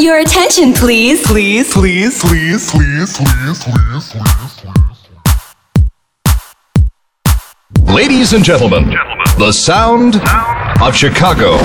Your attention, please. Please, please, please, please, please, please, please. please. Ladies and gentlemen, the sound of Chicago.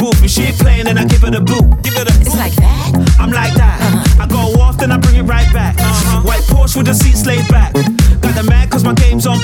booth. If she playing, and I give her the boot. Give her the boot. It's like that? I'm like that. Uh-huh. I go off, then I bring it right back. Uh-huh. White Porsche with the seats laid back. Got the mad cause my game's on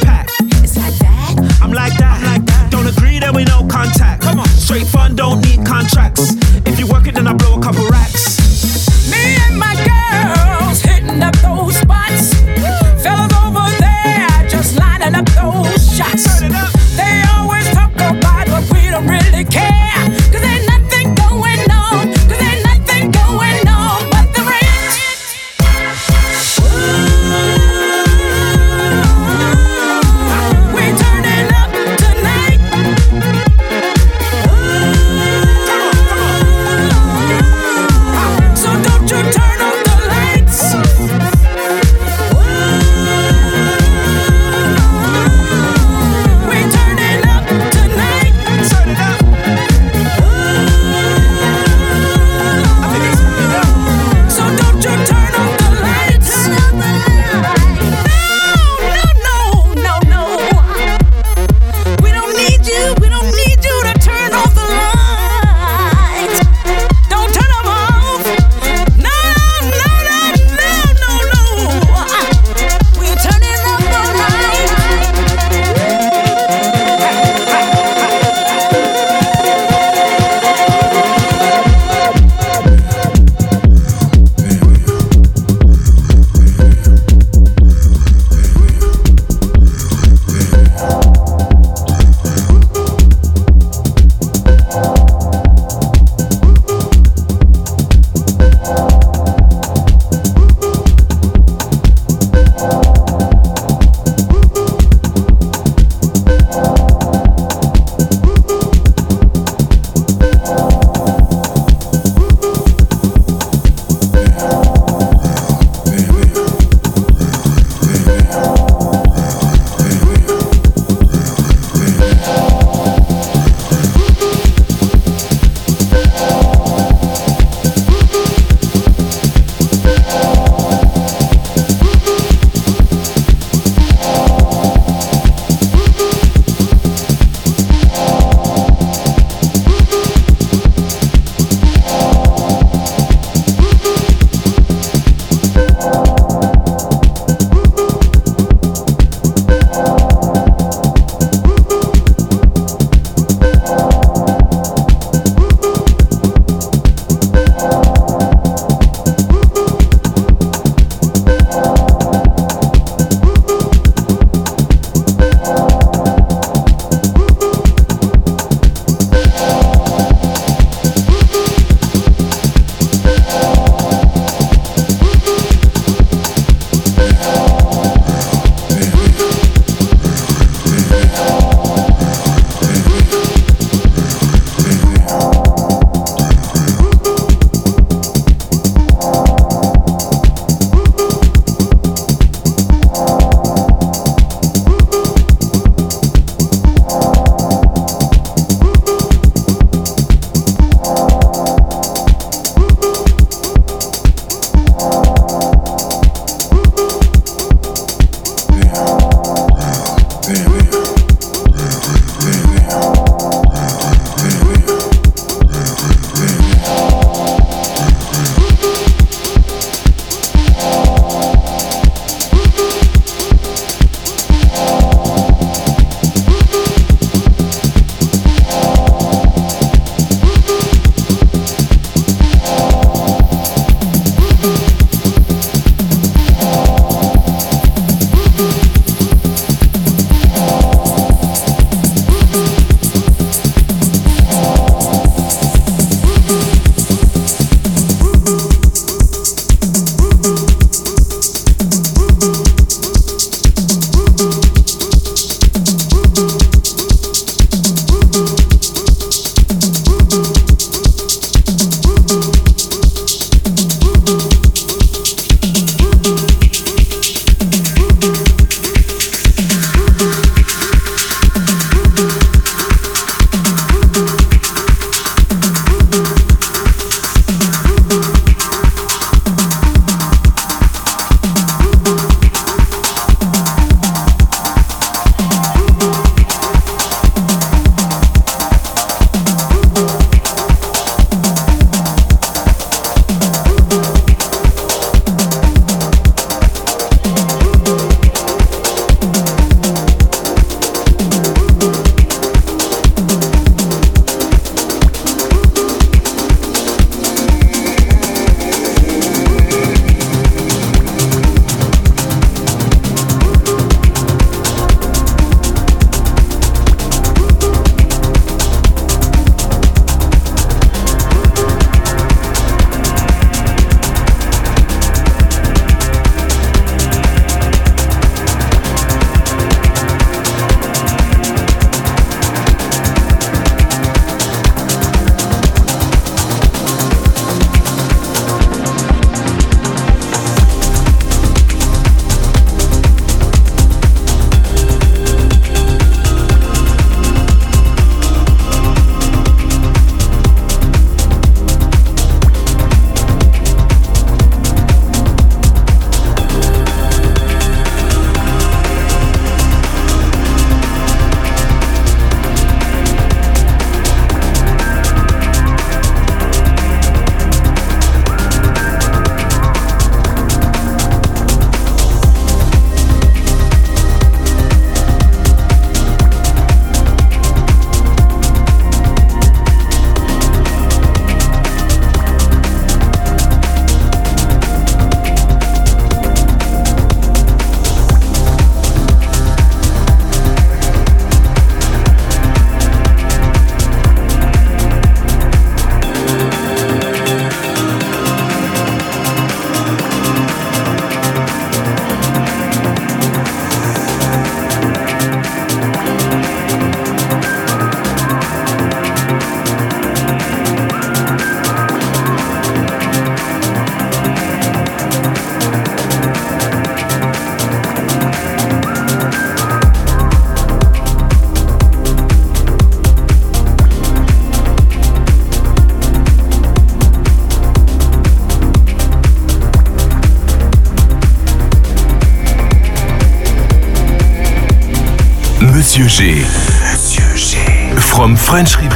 Monsieur G. Monsieur G. From French Riviera.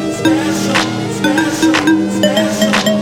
special, special.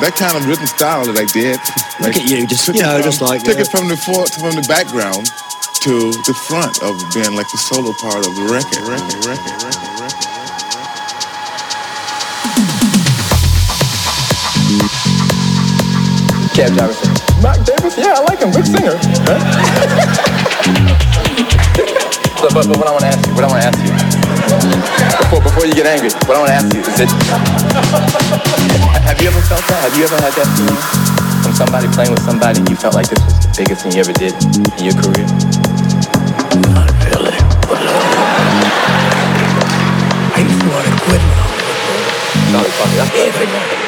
That kind of rhythm style that I did. Look at you, just, you know, from- just like took that. it uh, from the for, from the background to the front of being like the solo part of the record. record, record, record, record. Cab driver said, Mark Davis? Yeah, I like him. Good singer. Huh? so, but, but what I want to ask you, what I want to ask you, before, before you get angry, what I want to ask you is it, have you ever felt that? Have you ever had that feeling from somebody playing with somebody and you felt like this was the biggest thing you ever did in your career? Not really. But, I used to want to quit when I was No, funny. That's everybody.